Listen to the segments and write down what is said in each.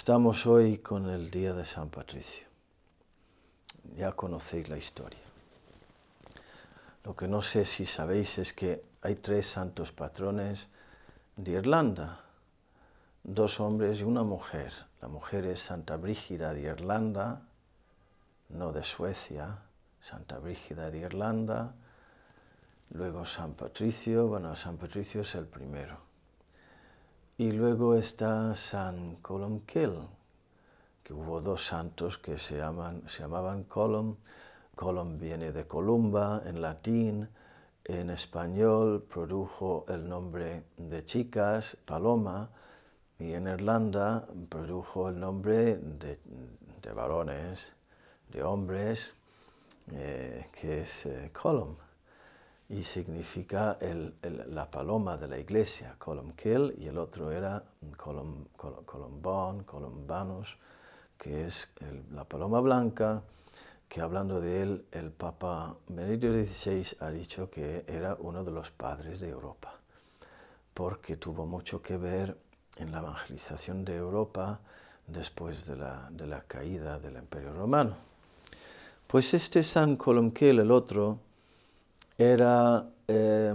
Estamos hoy con el día de San Patricio. Ya conocéis la historia. Lo que no sé si sabéis es que hay tres santos patrones de Irlanda, dos hombres y una mujer. La mujer es Santa Brígida de Irlanda, no de Suecia, Santa Brígida de Irlanda, luego San Patricio, bueno, San Patricio es el primero. Y luego está San Columkill, que hubo dos santos que se, llaman, se llamaban Colum. Colum viene de Columba en latín, en español produjo el nombre de chicas, Paloma, y en Irlanda produjo el nombre de, de varones, de hombres, eh, que es eh, Colum y significa la paloma de la iglesia, Columkill, y el otro era Colum, Columbanus, que es la paloma blanca, que hablando de él, el Papa Benedicto XVI ha dicho que era uno de los padres de Europa, porque tuvo mucho que ver en la evangelización de Europa después de la, de la caída del Imperio Romano. Pues este San Columkill, el otro, era eh,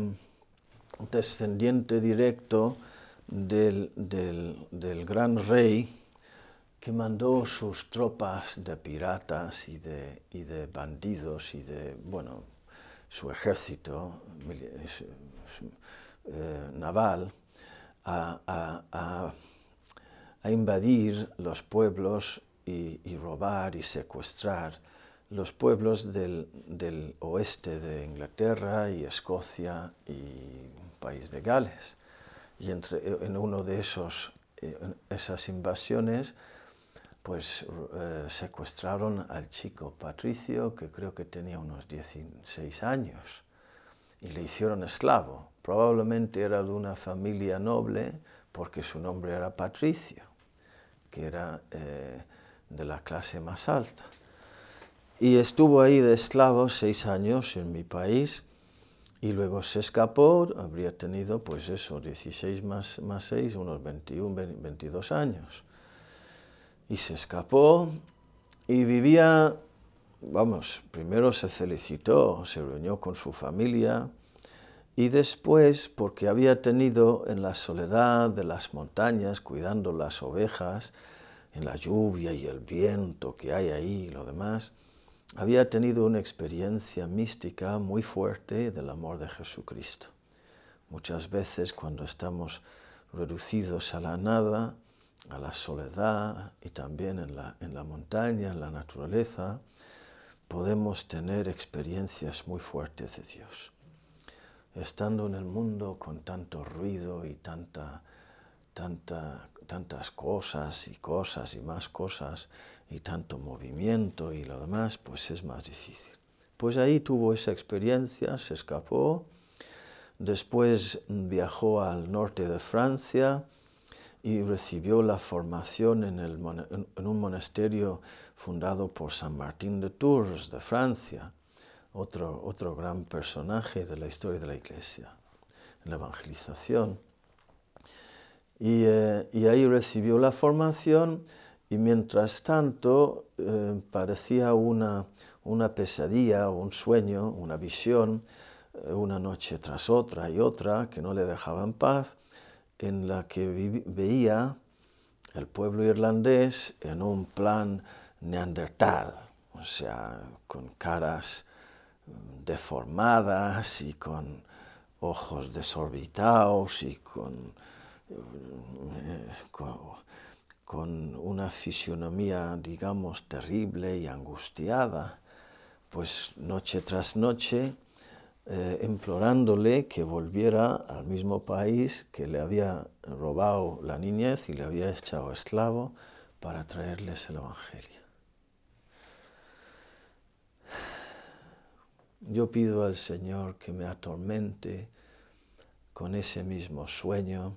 descendiente directo del, del, gran rey que mandó sus tropas de piratas y de, y de bandidos y de, bueno, su ejército eh, naval a, a, a, invadir los pueblos y robar y secuestrar los pueblos del, oeste de Inglaterra y Escocia y país de Gales. Y entre, en uno de esos, esas invasiones, pues eh, secuestraron al chico Patricio, que creo que tenía unos 16 años, y le hicieron esclavo. Probablemente era de una familia noble, porque su nombre era Patricio, que era eh, de la clase más alta. Y estuvo ahí de esclavo seis años en mi país y luego se escapó, habría tenido pues eso, 16 más, más 6, unos 21, 22 años. Y se escapó y vivía, vamos, primero se felicitó, se reunió con su familia y después, porque había tenido en la soledad de las montañas, cuidando las ovejas, en la lluvia y el viento que hay ahí y lo demás, había tenido una experiencia mística muy fuerte del amor de Jesucristo. Muchas veces cuando estamos reducidos a la nada, a la soledad y también en la, en la montaña, en la naturaleza, podemos tener experiencias muy fuertes de Dios. Estando en el mundo con tanto ruido y tanta, tanta, tantas cosas y cosas y más cosas, y tanto movimiento y lo demás, pues es más difícil. Pues ahí tuvo esa experiencia, se escapó, después viajó al norte de Francia y recibió la formación en, el, en un monasterio fundado por San Martín de Tours de Francia, otro, otro gran personaje de la historia de la Iglesia, en la evangelización. Y, eh, y ahí recibió la formación y mientras tanto eh, parecía una, una, pesadilla, un sueño, una visión, eh, una noche tras otra y otra que no le dejaba en paz, en la que veía el pueblo irlandés en un plan neandertal, o sea, con caras mm, deformadas y con ojos desorbitados y con, con con una fisionomía, digamos, terrible y angustiada, pues noche tras noche, eh, implorándole que volviera al mismo país que le había robado la niñez y le había echado esclavo para traerles el Evangelio. Yo pido al Señor que me atormente con ese mismo sueño,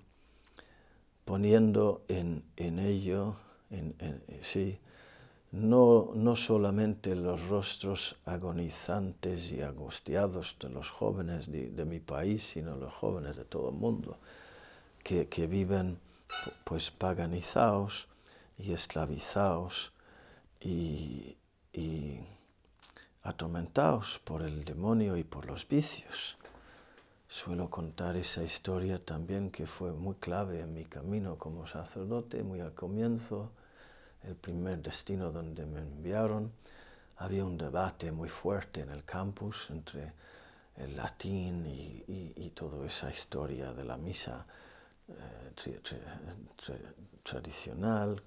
poniendo en, ello, sí, no, no solamente los rostros agonizantes y angustiados de los jóvenes de, de, mi país, sino los jóvenes de todo el mundo, que, que viven pues paganizados y esclavizados y, y atormentados por el demonio y por los vicios. Suelo contar esa historia también que fue muy clave en mi camino como sacerdote, muy al comienzo, el primer destino donde me enviaron. Había un debate muy fuerte en el campus entre el latín y, toda esa historia de la misa eh, tradicional.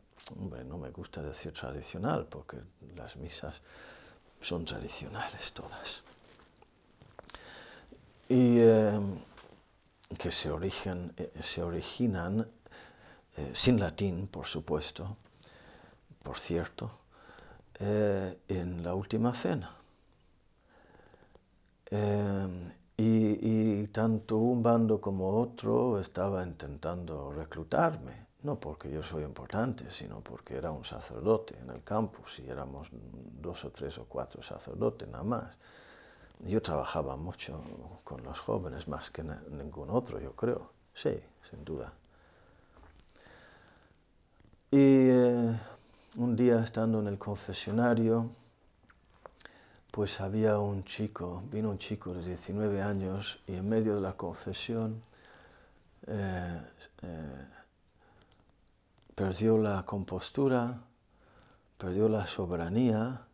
No me gusta decir tradicional porque las misas son tradicionales todas y em, que se, origen, eh, se originan eh, sin latín, por supuesto, por cierto, eh, en la última cena. Em, y, y, tanto un bando como otro estaba intentando reclutarme, no porque yo soy importante, sino porque era un sacerdote en el campus y éramos dos o tres o cuatro sacerdotes nada más. Yo trabajaba mucho con los jóvenes, más que ningún otro, yo creo. Sí, sin duda. Y eh, un día estando en el confesionario, pues había un chico, vino un chico de 19 años y en medio de la confesión eh, eh, perdió la compostura, perdió la soberanía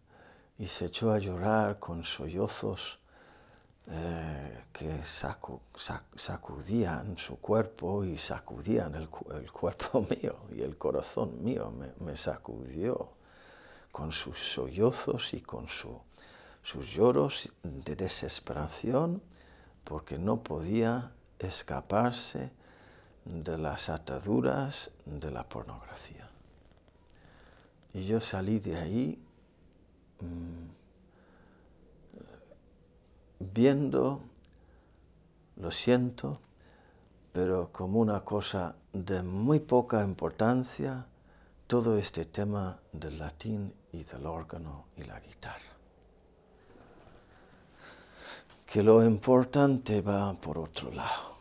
y se echó a llorar con sollozos eh, que sacudían su cuerpo y sacudían el, cuerpo mío y el corazón mío me, sacudió con sus sollozos y con sus lloros de desesperación porque no podía escaparse de las ataduras de la pornografía. Y yo salí de ahí viendo, lo siento, pero como una cosa de muy poca importancia, todo este tema del latín y del órgano y la guitarra. Que lo importante va por otro lado.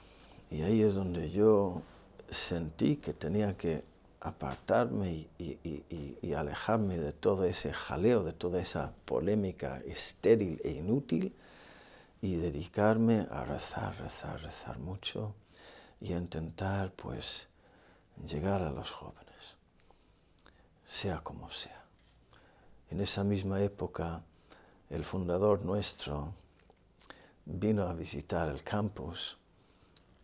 Y ahí es donde yo sentí que tenía que apartarme y, alejarme de todo ese jaleo, de toda esa polémica estéril e inútil y dedicarme a rezar, rezar, rezar mucho y a intentar pues llegar a los jóvenes, sea como sea. En esa misma época el fundador nuestro vino a visitar el campus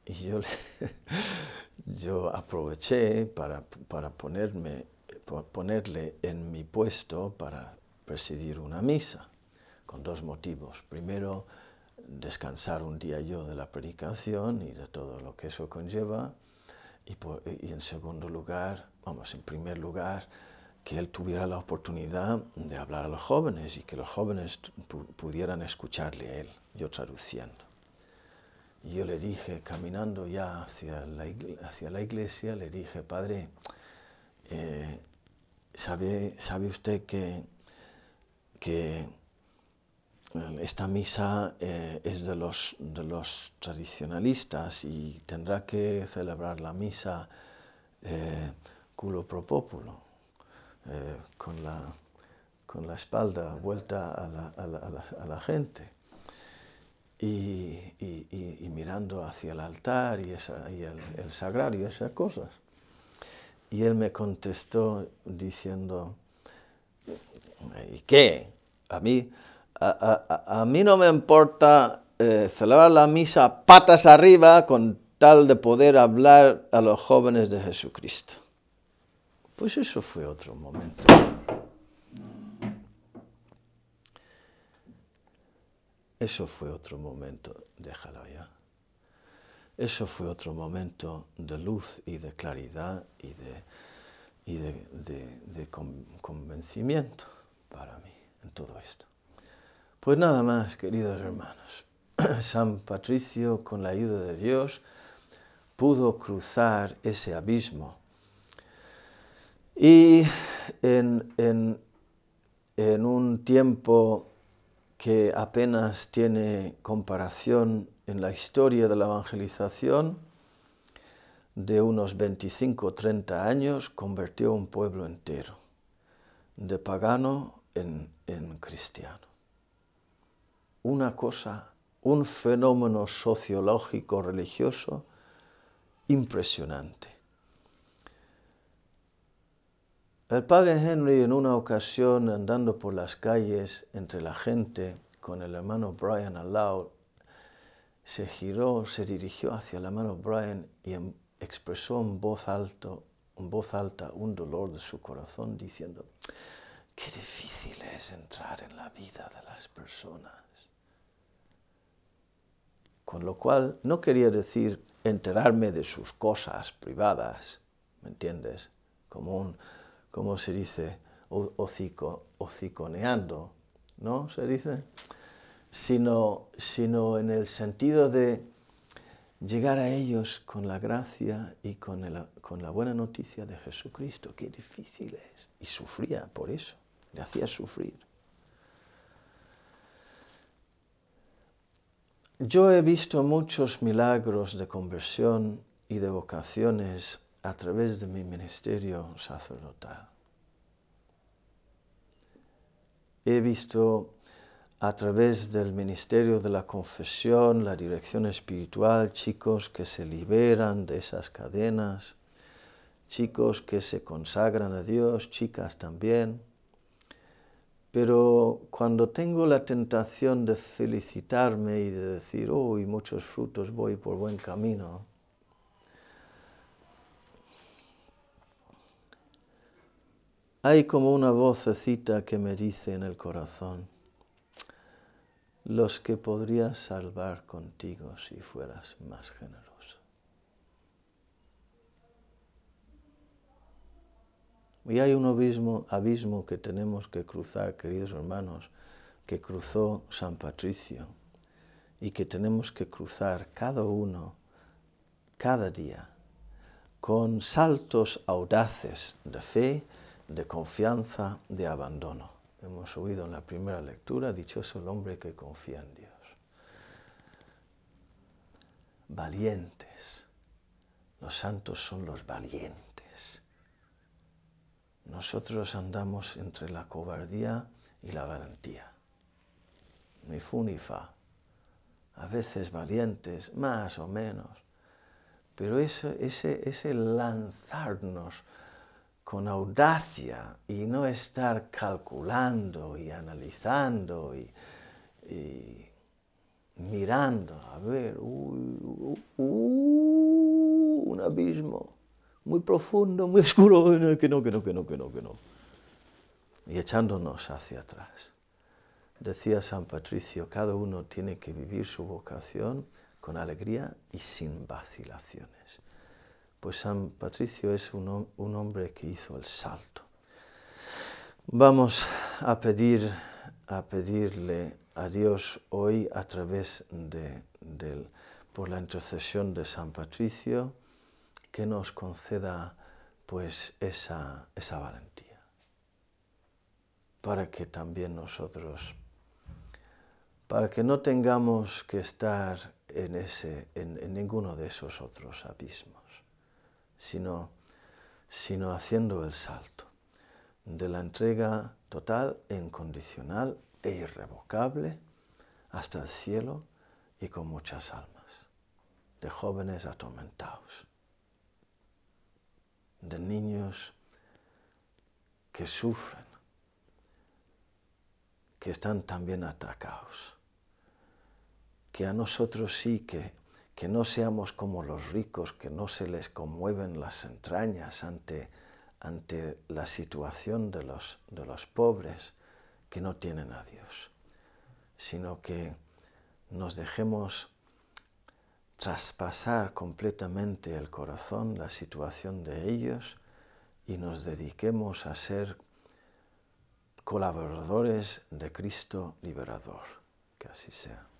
y yo, yo aproveché para, para ponerme, ponerle en mi puesto para presidir una misa, con dos motivos. Primero, descansar un día yo de la predicación y de todo lo que eso conlleva. Y, y, en segundo lugar, vamos, en primer lugar, que él tuviera la oportunidad de hablar a los jóvenes y que los jóvenes pudieran escucharle a él, yo traduciendo. Yo le dije, caminando ya hacia la, iglesia, le dije, Padre, eh, ¿sabe, ¿sabe, usted que, que esta misa eh, es de los, tradicionalistas y tendrá que celebrar la misa eh, culo pro populo, con, la, espalda vuelta a la gente? Y, mirando hacia el altar y, el, sagrario, esas cosas. Y él me contestó diciendo, ¿y qué? A mí, a, mí no me importa eh, celebrar la misa patas arriba con tal de poder hablar a los jóvenes de Jesucristo. Pues eso fue otro momento. Eso fue otro momento, déjalo ya. Eso fue otro momento de luz y de claridad y de, y de, convencimiento para mí en todo esto. Pues nada más, queridos hermanos. San Patricio, con la ayuda de Dios, pudo cruzar ese abismo. Y en, en, en un tiempo que apenas tiene comparación en la historia de la evangelización, de unos 25 o 30 años convirtió un pueblo entero, de pagano en, en cristiano. Una cosa, un fenómeno sociológico religioso impresionante. El padre Henry en una ocasión andando por las calles entre la gente con el hermano Brian al lado, se giró, se dirigió hacia el hermano Brian y expresó voz, alto, en voz alta un dolor de su corazón diciendo, qué difícil es entrar en la vida de las personas. Con lo cual no quería decir enterarme de sus cosas privadas, ¿me entiendes? Como un, como se dice, hocico, hociconeando, ¿no? Se dice, sino, sino en el sentido de llegar a ellos con la gracia y con, con la buena noticia de Jesucristo. Qué difícil es. Y sufría por eso, le hacía sufrir. Yo he visto muchos milagros de conversión y de vocaciones a través de mi ministerio sacerdotal. He visto a través del ministerio de la confesión, la dirección espiritual, chicos que se liberan de esas cadenas, chicos que se consagran a Dios, chicas también. Pero cuando tengo la tentación de felicitarme y de decir, uy, muchos frutos, voy por buen camino, hay como una vocecita que me dice en el corazón, los que podrías salvar contigo si fueras más generoso. Y hay un abismo, abismo que tenemos que cruzar, queridos hermanos, que cruzó San Patricio y que tenemos que cruzar cada uno, cada día, con saltos audaces de fe, de confianza, de abandono hemos oído en la primera lectura, dichoso el hombre que confía en Dios. Valientes. Los santos son los valientes. Nosotros andamos entre la cobardía y la valentía. Ni fu ni fa. A veces valientes, más o menos. Pero ese, ese, ese lanzarnos con audacia y no estar calculando y analizando y, mirando, a ver, un abismo muy profundo, muy oscuro, que no, que no, que no, que no, que no. Y echándonos hacia atrás. Decía San Patricio, cada uno tiene que vivir su vocación con alegría y sin vacilaciones. Pues San Patricio es un, hombre que hizo el salto. Vamos a pedir a pedirle a Dios hoy a través de, por la intercesión de San Patricio que nos conceda pues esa, esa valentía para que también nosotros para que no tengamos que estar en, ese, en ninguno de esos otros abismos sino, sino haciendo el salto de la entrega total incondicional e irrevocable hasta el cielo y con muchas almas, de jóvenes atormentados, de niños que sufren, que están también atacados, que a nosotros sí que que no seamos como los ricos, que no se les conmueven las entrañas ante, ante la situación de los, de los pobres que no tienen a Dios, sino que nos dejemos traspasar completamente el corazón, la situación de ellos y nos dediquemos a ser colaboradores de Cristo liberador. Que así sea.